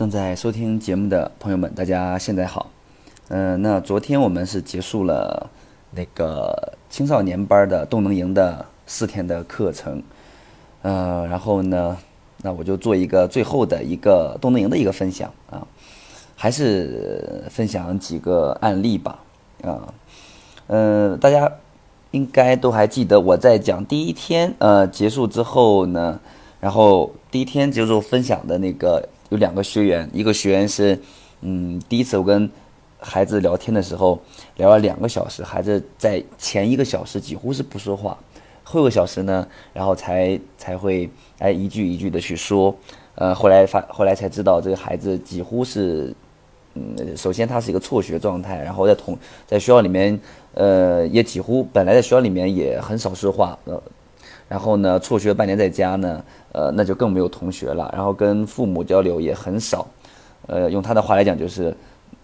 正在收听节目的朋友们，大家现在好。嗯、那昨天我们是结束了那个青少年班的动能营的四天的课程，呃，然后呢，那我就做一个最后的一个动能营的一个分享啊，还是分享几个案例吧，啊，呃，大家应该都还记得我在讲第一天呃结束之后呢，然后第一天结束分享的那个有两个学员，一个学员是嗯第一次我跟孩子聊天的时候聊了两个小时，孩子在前一个小时几乎是不说话，后一个小时呢，然后才才会哎一句一句的去说，呃，后来发后来才知道这个孩子几乎是，嗯，首先他是一个辍学状态，然后在同在学校里面，呃，也几乎本来在学校里面也很少说话，呃，然后呢，辍学半年在家呢，呃，那就更没有同学了，然后跟父母交流也很少，呃，用他的话来讲就是，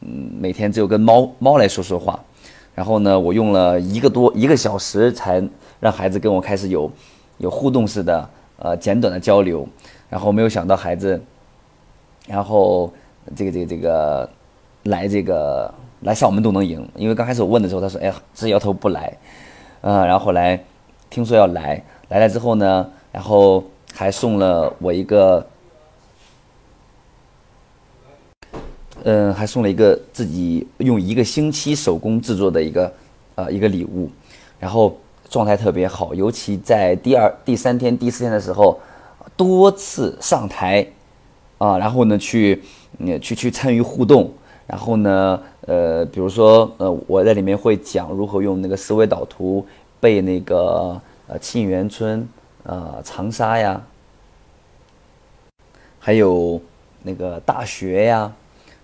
嗯，每天只有跟猫猫来说说话，然后呢，我用了一个多一个小时才让孩子跟我开始有有互动式的呃简短的交流，然后没有想到孩子，然后这个这个这个来这个来上我们都能赢，因为刚开始我问的时候，他说哎呀直摇头不来，啊、然后后来听说要来，来了之后呢，然后还送了我一个。嗯，还送了一个自己用一个星期手工制作的一个呃一个礼物，然后状态特别好，尤其在第二、第三天、第四天的时候，多次上台啊，然后呢去去去参与互动，然后呢呃比如说呃我在里面会讲如何用那个思维导图背那个呃沁园春呃长沙呀，还有那个大学呀。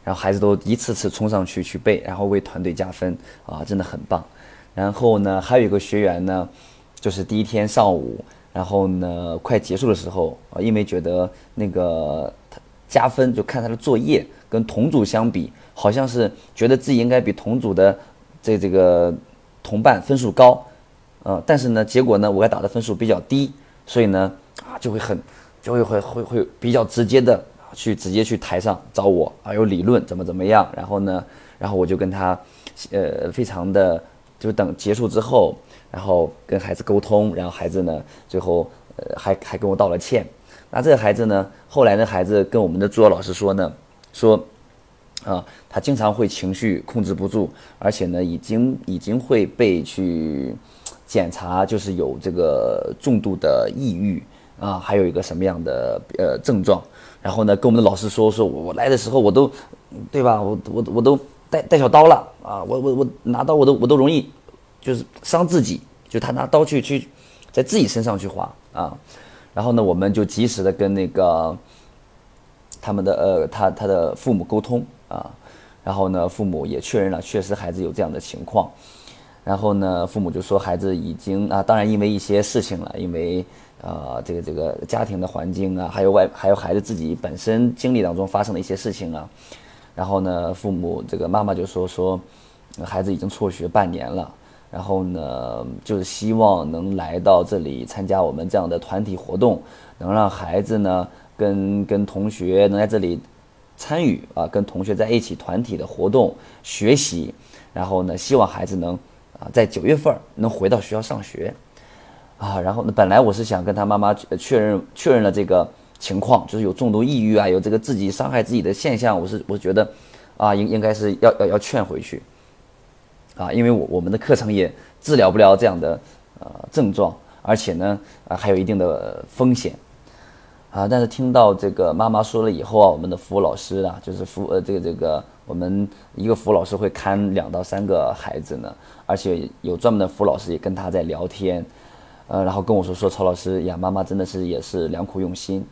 然后孩子都一次次冲上去去背，然后为团队加分啊，真的很棒。然后呢，还有一个学员呢，就是第一天上午，然后呢快结束的时候啊，因为觉得那个他加分，就看他的作业跟同组相比，好像是觉得自己应该比同组的这这个同伴分数高，呃，但是呢，结果呢，我给打的分数比较低，所以呢啊就会很就会会会会比较直接的。去直接去台上找我啊，有理论怎么怎么样，然后呢，然后我就跟他，呃，非常的就等结束之后，然后跟孩子沟通，然后孩子呢，最后呃还还跟我道了歉。那这个孩子呢，后来呢，孩子跟我们的助教老师说呢，说，啊，他经常会情绪控制不住，而且呢，已经已经会被去检查，就是有这个重度的抑郁啊，还有一个什么样的呃症状。然后呢，跟我们的老师说说，我来的时候我都，对吧？我我我都带带小刀了啊！我我我拿刀我都我都容易，就是伤自己，就他拿刀去去在自己身上去划啊。然后呢，我们就及时的跟那个他们的呃他他的父母沟通啊。然后呢，父母也确认了，确实孩子有这样的情况。然后呢，父母就说孩子已经啊，当然因为一些事情了，因为。啊，这个这个家庭的环境啊，还有外还有孩子自己本身经历当中发生的一些事情啊，然后呢，父母这个妈妈就说说，孩子已经辍学半年了，然后呢，就是希望能来到这里参加我们这样的团体活动，能让孩子呢跟跟同学能在这里参与啊，跟同学在一起团体的活动学习，然后呢，希望孩子能啊在九月份能回到学校上学。啊，然后呢，本来我是想跟他妈妈确认确认了这个情况，就是有重度抑郁啊，有这个自己伤害自己的现象，我是我觉得，啊，应应该是要要要劝回去，啊，因为我我们的课程也治疗不了这样的呃症状，而且呢，啊还有一定的风险，啊，但是听到这个妈妈说了以后啊，我们的服务老师啊，就是服呃这个这个我们一个服务老师会看两到三个孩子呢，而且有专门的服务老师也跟他在聊天。呃，然后跟我说说曹老师呀，妈妈真的是也是良苦用心，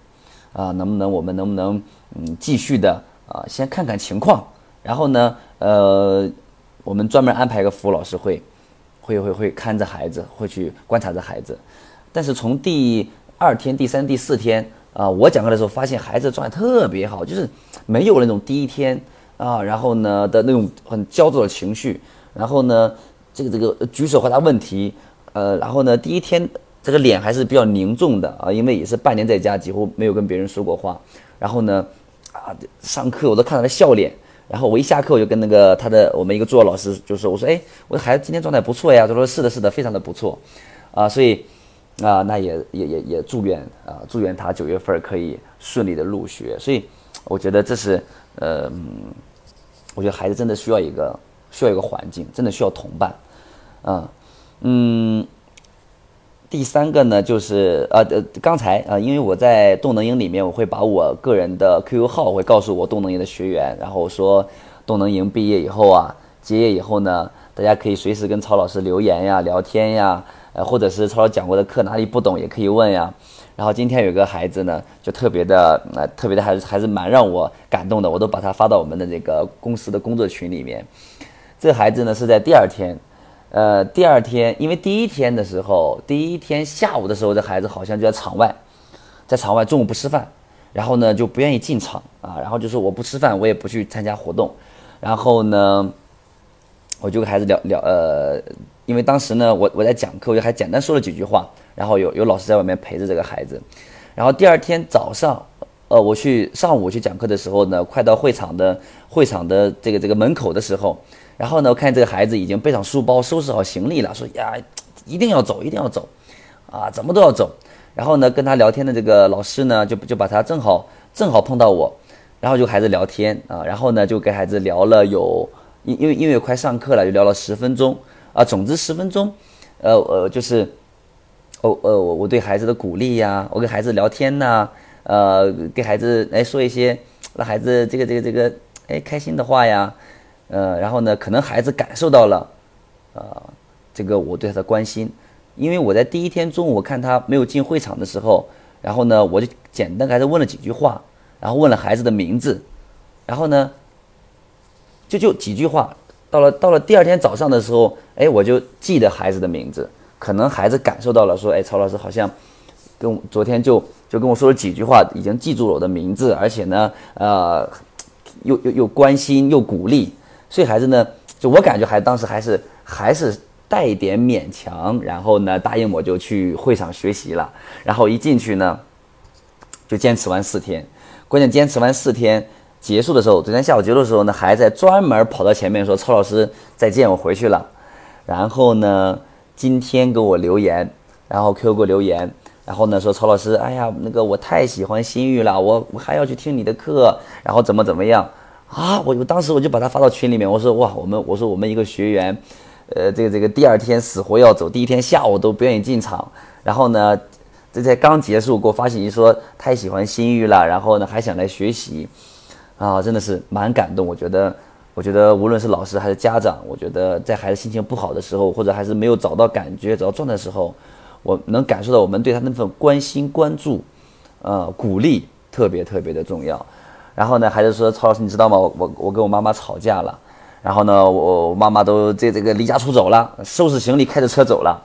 啊，能不能我们能不能嗯继续的啊，先看看情况，然后呢，呃，我们专门安排一个服务老师会，会会会看着孩子，会去观察着孩子，但是从第二天、第三、第四天啊，我讲课的时候发现孩子状态特别好，就是没有那种第一天啊，然后呢的那种很焦躁的情绪，然后呢，这个这个举手回答问题。呃，然后呢，第一天这个脸还是比较凝重的啊，因为也是半年在家，几乎没有跟别人说过话。然后呢，啊，上课我都看到他笑脸。然后我一下课我就跟那个他的我们一个助教老师就说：“我说哎，我的孩子今天状态不错呀。”他说：“是的，是的，非常的不错。”啊，所以啊，那也也也也祝愿啊，祝愿他九月份可以顺利的入学。所以我觉得这是呃嗯，我觉得孩子真的需要一个需要一个环境，真的需要同伴。啊，嗯。第三个呢，就是呃呃，刚才啊，因为我在动能营里面，我会把我个人的 QQ 号会告诉我动能营的学员，然后说动能营毕业以后啊，结业以后呢，大家可以随时跟曹老师留言呀、聊天呀，呃，或者是曹老师讲过的课哪里不懂也可以问呀。然后今天有个孩子呢，就特别的呃，特别的还是还是蛮让我感动的，我都把他发到我们的这个公司的工作群里面。这孩子呢是在第二天。呃，第二天，因为第一天的时候，第一天下午的时候，这孩子好像就在场外，在场外中午不吃饭，然后呢就不愿意进场啊，然后就说我不吃饭，我也不去参加活动，然后呢，我就跟孩子聊聊，呃，因为当时呢，我我在讲课，我就还简单说了几句话，然后有有老师在外面陪着这个孩子，然后第二天早上，呃，我去上午去讲课的时候呢，快到会场的会场的这个这个门口的时候。然后呢，我看这个孩子已经背上书包，收拾好行李了，说呀，一定要走，一定要走，啊，怎么都要走。然后呢，跟他聊天的这个老师呢，就就把他正好正好碰到我，然后就孩子聊天啊，然后呢就跟孩子聊了有，因因为因为快上课了，就聊了十分钟啊，总之十分钟，呃呃就是，哦呃我我对孩子的鼓励呀，我跟孩子聊天呐，呃给孩子来说一些让孩子这个这个这个哎开心的话呀。呃，然后呢，可能孩子感受到了，呃，这个我对他的关心，因为我在第一天中午我看他没有进会场的时候，然后呢，我就简单给他问了几句话，然后问了孩子的名字，然后呢，就就几句话，到了到了第二天早上的时候，哎，我就记得孩子的名字，可能孩子感受到了，说，哎，曹老师好像跟昨天就就跟我说了几句话，已经记住了我的名字，而且呢，呃，又又又关心又鼓励。所以孩子呢，就我感觉还当时还是还是带一点勉强，然后呢答应我就去会场学习了，然后一进去呢，就坚持完四天，关键坚持完四天结束的时候，昨天下午结束的时候呢，还在专门跑到前面说曹老师再见，我回去了，然后呢今天给我留言，然后 QQ 给我留言，然后呢说曹老师，哎呀那个我太喜欢新玉了，我我还要去听你的课，然后怎么怎么样。啊！我我当时我就把他发到群里面，我说哇，我们我说我们一个学员，呃，这个这个第二天死活要走，第一天下午都不愿意进场，然后呢，这才刚结束给我发信息说太喜欢新玉了，然后呢还想来学习，啊，真的是蛮感动。我觉得我觉得无论是老师还是家长，我觉得在孩子心情不好的时候，或者还是没有找到感觉、找到状态的时候，我能感受到我们对他那份关心、关注，呃，鼓励特别特别的重要。然后呢，孩子说：“曹老师，你知道吗？我我我跟我妈妈吵架了。然后呢，我妈妈都这这个离家出走了，收拾行李开着车走了。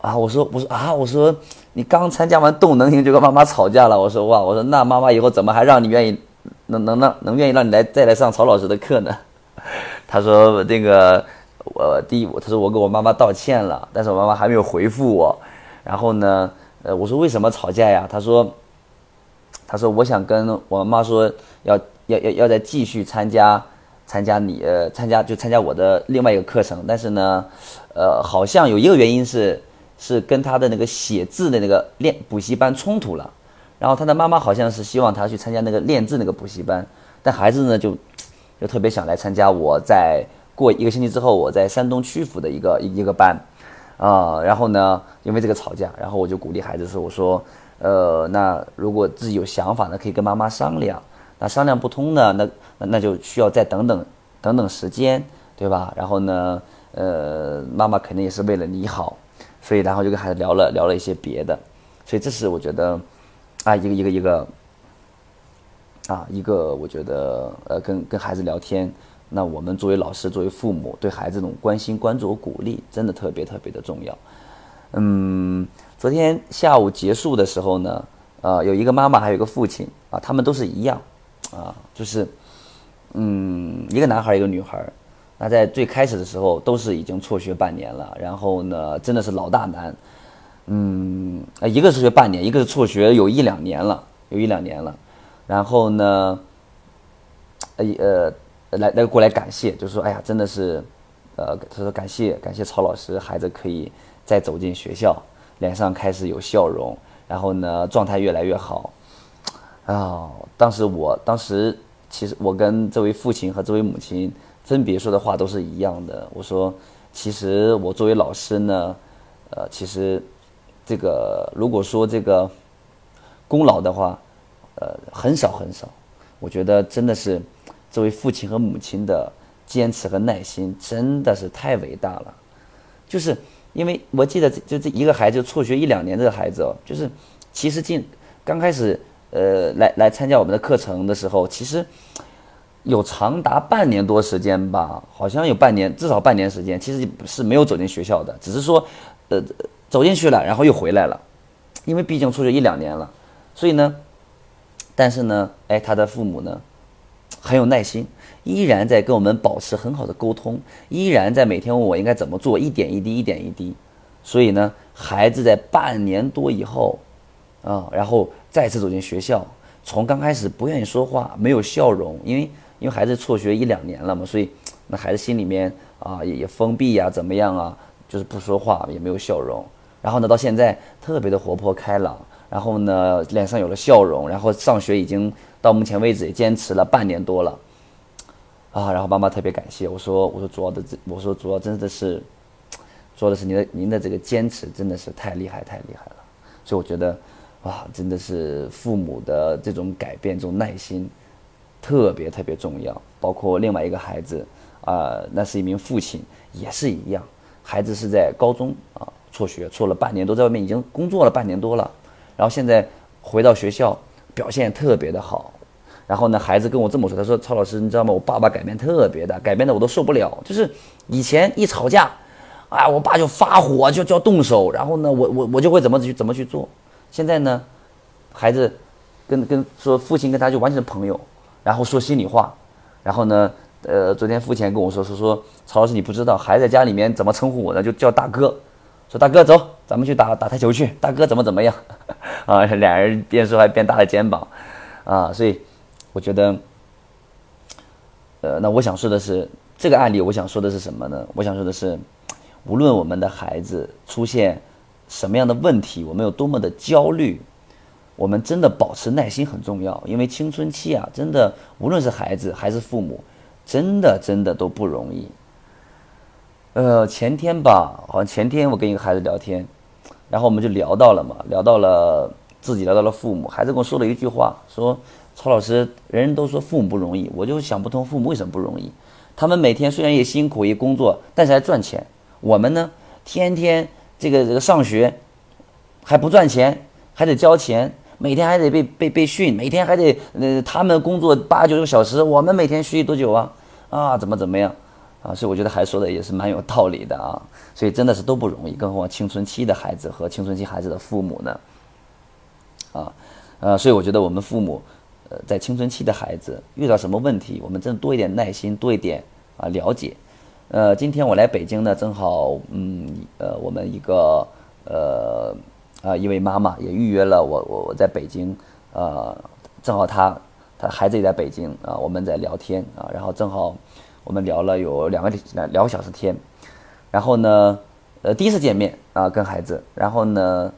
啊，我说我说啊，我说你刚参加完动能营就跟妈妈吵架了。我说哇，我说那妈妈以后怎么还让你愿意能能让能愿意让你来再来上曹老师的课呢？他说这个我第一，他说我跟我妈妈道歉了，但是我妈妈还没有回复我。然后呢，呃，我说为什么吵架呀？他说。”他说：“我想跟我妈说，要要要要再继续参加参加你呃参加就参加我的另外一个课程，但是呢，呃，好像有一个原因是是跟他的那个写字的那个练补习班冲突了。然后他的妈妈好像是希望他去参加那个练字那个补习班，但孩子呢就就特别想来参加我在过一个星期之后我在山东曲阜的一个一个班啊。然后呢，因为这个吵架，然后我就鼓励孩子说：我说。”呃，那如果自己有想法呢，可以跟妈妈商量。那商量不通呢，那那就需要再等等等等时间，对吧？然后呢，呃，妈妈肯定也是为了你好，所以然后就跟孩子聊了聊了一些别的。所以这是我觉得啊，一个一个一个啊，一个我觉得呃，跟跟孩子聊天，那我们作为老师，作为父母，对孩子这种关心、关注鼓励，真的特别特别的重要。嗯。昨天下午结束的时候呢，呃，有一个妈妈，还有一个父亲啊，他们都是一样，啊，就是，嗯，一个男孩，一个女孩，那在最开始的时候都是已经辍学半年了，然后呢，真的是老大难，嗯，一个是学半年，一个是辍学有一两年了，有一两年了，然后呢，呃呃来来过来感谢，就说哎呀，真的是，呃，他说感谢感谢曹老师，孩子可以再走进学校，脸上开始有笑容，然后呢状态越来越好。啊，当时我当时其实我跟这位父亲和这位母亲分别说的话都是一样的，我说其实我作为老师呢，呃，其实这个如果说这个功劳的话，呃，很少很少。我觉得真的是这位父亲和母亲的坚持和耐心真的是太伟大了。就是因为我记得就这一个孩子辍学一两年，这个孩子哦，就是其实进刚开始呃来来参加我们的课程的时候，其实有长达半年多时间吧，好像有半年至少半年时间，其实是没有走进学校的，只是说呃走进去了，然后又回来了，因为毕竟辍学一两年了。所以呢，但是呢，哎，他的父母呢，很有耐心，依然在跟我们保持很好的沟通，依然在每天问我应该怎么做，一点一滴，一点一滴。所以呢，孩子在半年多以后，啊，然后再次走进学校，从刚开始不愿意说话，没有笑容，因为因为孩子辍学一两年了嘛，所以那孩子心里面啊也也封闭呀，怎么样啊，就是不说话，也没有笑容。然后呢，到现在特别的活泼开朗。然后呢，脸上有了笑容。然后上学已经到目前为止也坚持了半年多了，啊！然后妈妈特别感谢我说：“我说主要的这，我说主要真的是，主要的是您的您的这个坚持真的是太厉害太厉害了。”所以我觉得，哇，真的是父母的这种改变、这种耐心，特别特别重要。包括另外一个孩子啊，那是一名父亲，也是一样。孩子是在高中啊辍学，辍了半年多，在外面已经工作了半年多了。然后现在回到学校，表现特别的好。然后呢，孩子跟我这么说，他说：“曹老师，你知道吗？我爸爸改变特别大，改变的我都受不了。就是以前一吵架，啊，我爸就发火，就就要动手。然后呢，我我我就会怎么去怎么去做。现在呢，孩子跟跟说父亲跟他就完全是朋友，然后说心里话。然后呢，呃，昨天父亲跟我说说说，曹老师你不知道，孩子在家里面怎么称呼我呢？就叫大哥。”说大哥走，咱们去打打台球去。大哥怎么怎么样？啊，俩人边说还边搭着肩膀，啊，所以我觉得，呃，那我想说的是，这个案例我想说的是什么呢？我想说的是，无论我们的孩子出现什么样的问题，我们有多么的焦虑，我们真的保持耐心很重要。因为青春期啊，真的无论是孩子还是父母，真的真的都不容易。呃，前天吧，好像前天我跟一个孩子聊天，然后我们就聊到了嘛，聊到了自己，聊到了父母。孩子跟我说了一句话，说：“曹老师，人人都说父母不容易，我就想不通父母为什么不容易。他们每天虽然也辛苦也工作，但是还赚钱。我们呢，天天这个这个上学还不赚钱，还得交钱，每天还得被被被训，每天还得呃他们工作八九个小时，我们每天学习多久啊？啊，怎么怎么样？”啊，所以我觉得还说的也是蛮有道理的啊，所以真的是都不容易，更何况青春期的孩子和青春期孩子的父母呢？啊，呃，所以我觉得我们父母，呃，在青春期的孩子遇到什么问题，我们真的多一点耐心，多一点啊了解。呃，今天我来北京呢，正好，嗯，呃，我们一个呃啊一位妈妈也预约了我，我我在北京，呃，正好她她孩子也在北京啊，我们在聊天啊，然后正好。我们聊了有两个两两个小时天，然后呢，呃，第一次见面啊，跟孩子，然后呢，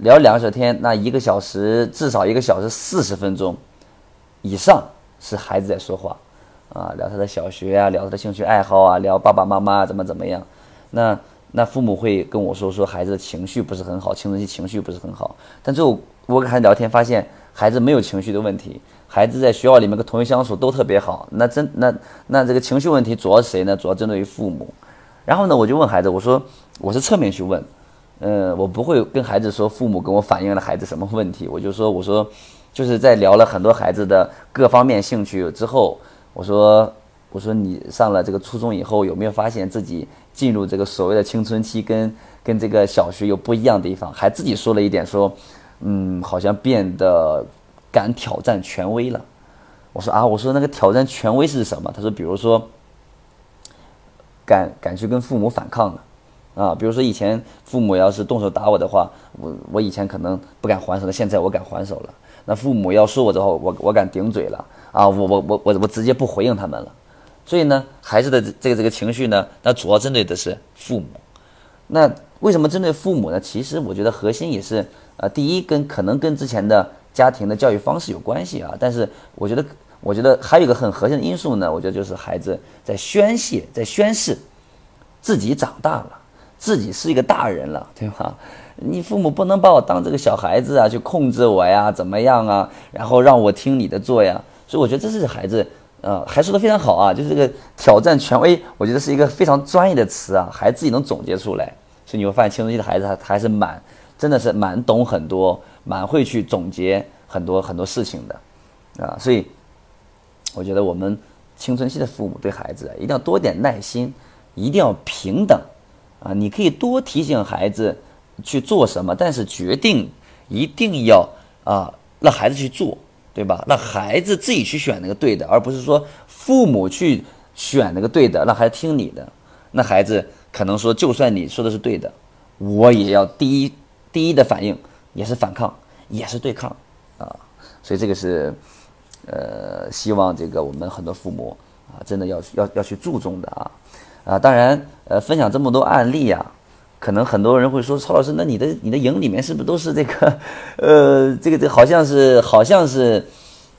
聊两个小时天，那一个小时至少一个小时四十分钟以上是孩子在说话，啊，聊他的小学啊，聊他的兴趣爱好啊，聊爸爸妈妈怎么怎么样，那那父母会跟我说说孩子的情绪不是很好，青春期情绪不是很好，但最后我跟孩子聊天发现孩子没有情绪的问题。孩子在学校里面跟同学相处都特别好，那真那那这个情绪问题主要是谁呢？主要针对于父母。然后呢，我就问孩子，我说我是侧面去问，嗯，我不会跟孩子说父母跟我反映了孩子什么问题，我就说我说就是在聊了很多孩子的各方面兴趣之后，我说我说你上了这个初中以后有没有发现自己进入这个所谓的青春期跟跟这个小学有不一样的地方？还自己说了一点说，嗯，好像变得。敢挑战权威了，我说啊，我说那个挑战权威是什么？他说，比如说，敢敢去跟父母反抗了，啊。比如说以前父母要是动手打我的话，我我以前可能不敢还手，那现在我敢还手了。那父母要说我之后，我我敢顶嘴了啊，我我我我我直接不回应他们了。所以呢，孩子的这个这个情绪呢，那主要针对的是父母。那为什么针对父母呢？其实我觉得核心也是，呃，第一跟可能跟之前的家庭的教育方式有关系啊。但是我觉得，我觉得还有一个很核心的因素呢，我觉得就是孩子在宣泄，在宣誓自己长大了，自己是一个大人了，对吧？你父母不能把我当这个小孩子啊，去控制我呀，怎么样啊？然后让我听你的做呀。所以我觉得这是孩子。呃，还说的非常好啊，就是这个挑战权威，我觉得是一个非常专业的词啊，孩子自己能总结出来，所以你会发现青春期的孩子他他还是蛮，真的是蛮懂很多，蛮会去总结很多很多事情的，啊，所以我觉得我们青春期的父母对孩子一定要多点耐心，一定要平等，啊，你可以多提醒孩子去做什么，但是决定一定要啊让孩子去做。对吧？让孩子自己去选那个对的，而不是说父母去选那个对的，让孩子听你的。那孩子可能说，就算你说的是对的，我也要第一第一的反应也是反抗，也是对抗啊。所以这个是呃，希望这个我们很多父母啊，真的要要要去注重的啊啊。当然呃，分享这么多案例啊。可能很多人会说，曹老师，那你的你的营里面是不是都是这个，呃，这个这好像是好像是，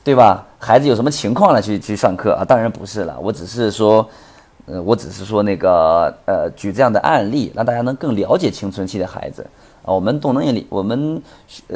对吧？孩子有什么情况了去去上课啊？当然不是了，我只是说，呃，我只是说那个呃，举这样的案例，让大家能更了解青春期的孩子啊。我们动能里，我们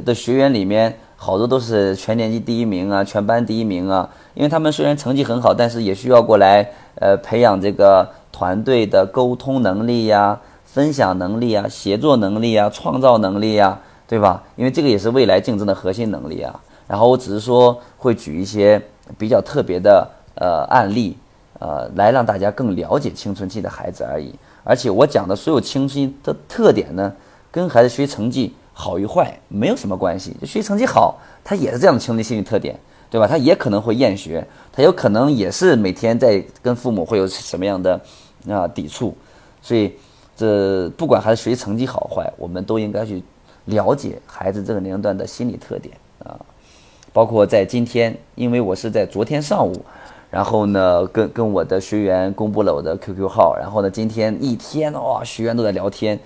的学员里面好多都是全年级第一名啊，全班第一名啊。因为他们虽然成绩很好，但是也需要过来呃培养这个团队的沟通能力呀。分享能力啊，协作能力啊，创造能力啊，对吧？因为这个也是未来竞争的核心能力啊。然后我只是说会举一些比较特别的呃案例，呃，来让大家更了解青春期的孩子而已。而且我讲的所有青春期的特点呢，跟孩子学习成绩好与坏没有什么关系。就学习成绩好，他也是这样的青春心理特点，对吧？他也可能会厌学，他有可能也是每天在跟父母会有什么样的啊抵触，所以。这不管孩子学习成绩好坏，我们都应该去了解孩子这个年龄段的心理特点啊。包括在今天，因为我是在昨天上午，然后呢，跟跟我的学员公布了我的 QQ 号，然后呢，今天一天哇，学员都在聊天，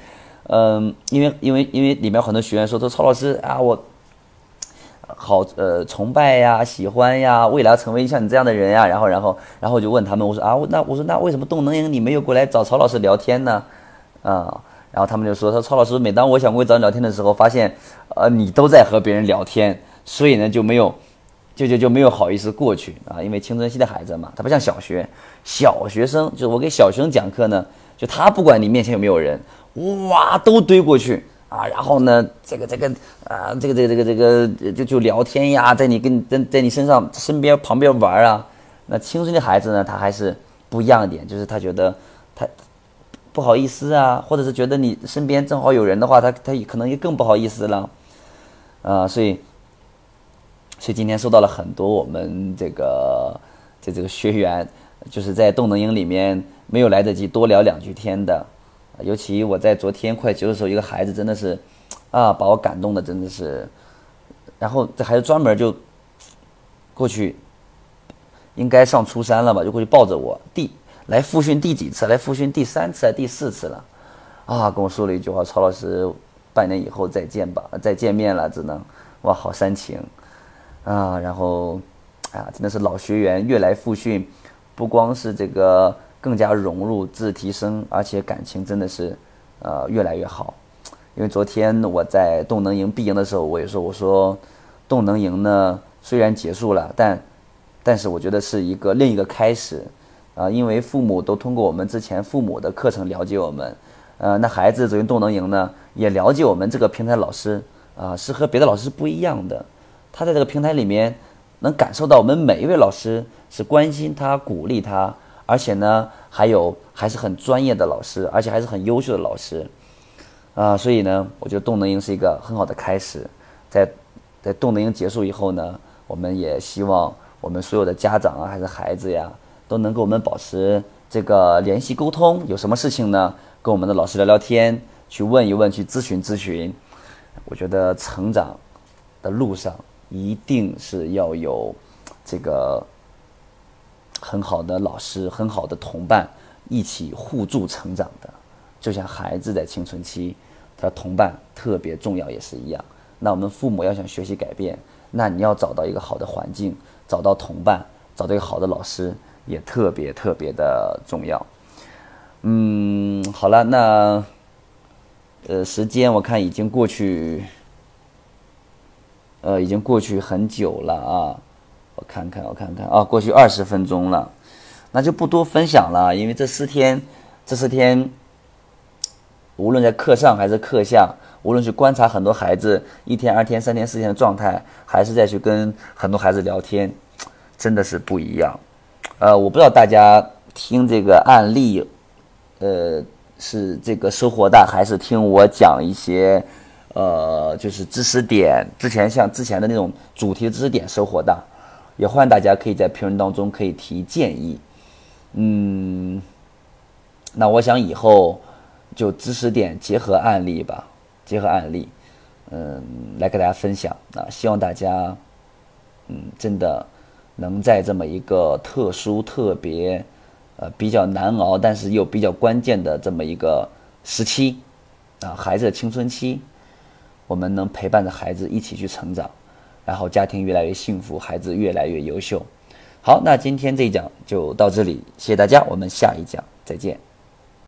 嗯，因为因为因为里面很多学员说说曹老师啊，我好呃崇拜呀，喜欢呀，未来成为像你这样的人呀，然后然后然后我就问他们，我说啊，那我说那为什么动能营你没有过来找曹老师聊天呢？啊，然后他们就说：“说曹老师，每当我想过去找你聊天的时候，发现，呃，你都在和别人聊天，所以呢就没有，就就就没有好意思过去啊。因为青春期的孩子嘛，他不像小学，小学生就是我给小学生讲课呢，就他不管你面前有没有人，哇，都堆过去啊。然后呢，这个这个啊，这个这个这个这个就就聊天呀，在你跟在在你身上身边旁边玩啊。那青春的孩子呢，他还是不一样点，就是他觉得他。”不好意思啊，或者是觉得你身边正好有人的话，他他可能也更不好意思了，啊，所以，所以今天收到了很多我们这个这这个学员，就是在动能营里面没有来得及多聊两句天的，尤其我在昨天快结束的时候，一个孩子真的是，啊，把我感动的真的是，然后这孩子专门就过去，应该上初三了吧，就过去抱着我第。来复训第几次？来复训第三次还是第四次了？啊，跟我说了一句话：“曹老师，半年以后再见吧，再见面了，只能哇，好煽情啊！”然后啊，真的是老学员越来复训，不光是这个更加融入、自提升，而且感情真的是呃越来越好。因为昨天我在动能营闭营的时候，我也说：“我说动能营呢虽然结束了，但但是我觉得是一个另一个开始。”啊，因为父母都通过我们之前父母的课程了解我们，呃，那孩子走进动能营呢，也了解我们这个平台老师啊，是和别的老师不一样的。他在这个平台里面能感受到我们每一位老师是关心他、鼓励他，而且呢，还有还是很专业的老师，而且还是很优秀的老师啊。所以呢，我觉得动能营是一个很好的开始。在在动能营结束以后呢，我们也希望我们所有的家长啊，还是孩子呀。都能跟我们保持这个联系沟通，有什么事情呢？跟我们的老师聊聊天，去问一问，去咨询咨询。我觉得成长的路上一定是要有这个很好的老师、很好的同伴一起互助成长的。就像孩子在青春期，他同伴特别重要，也是一样。那我们父母要想学习改变，那你要找到一个好的环境，找到同伴，找到一个好的老师，也特别特别的重要。嗯，好了，那呃，时间我看已经过去，呃，已经过去很久了啊。我看看，我看看啊，过去二十分钟了，那就不多分享了，因为这四天，这四天，无论在课上还是课下。无论是观察很多孩子一天、二天、三天、四天的状态，还是再去跟很多孩子聊天，真的是不一样。呃，我不知道大家听这个案例，呃，是这个收获大，还是听我讲一些，呃，就是知识点。之前像之前的那种主题知识点收获大，也欢迎大家可以在评论当中可以提建议。嗯，那我想以后就知识点结合案例吧。结合案例，嗯，来给大家分享啊，希望大家，嗯，真的能在这么一个特殊、特别，呃，比较难熬，但是又比较关键的这么一个时期，啊，孩子的青春期，我们能陪伴着孩子一起去成长，然后家庭越来越幸福，孩子越来越优秀。好，那今天这一讲就到这里，谢谢大家，我们下一讲再见。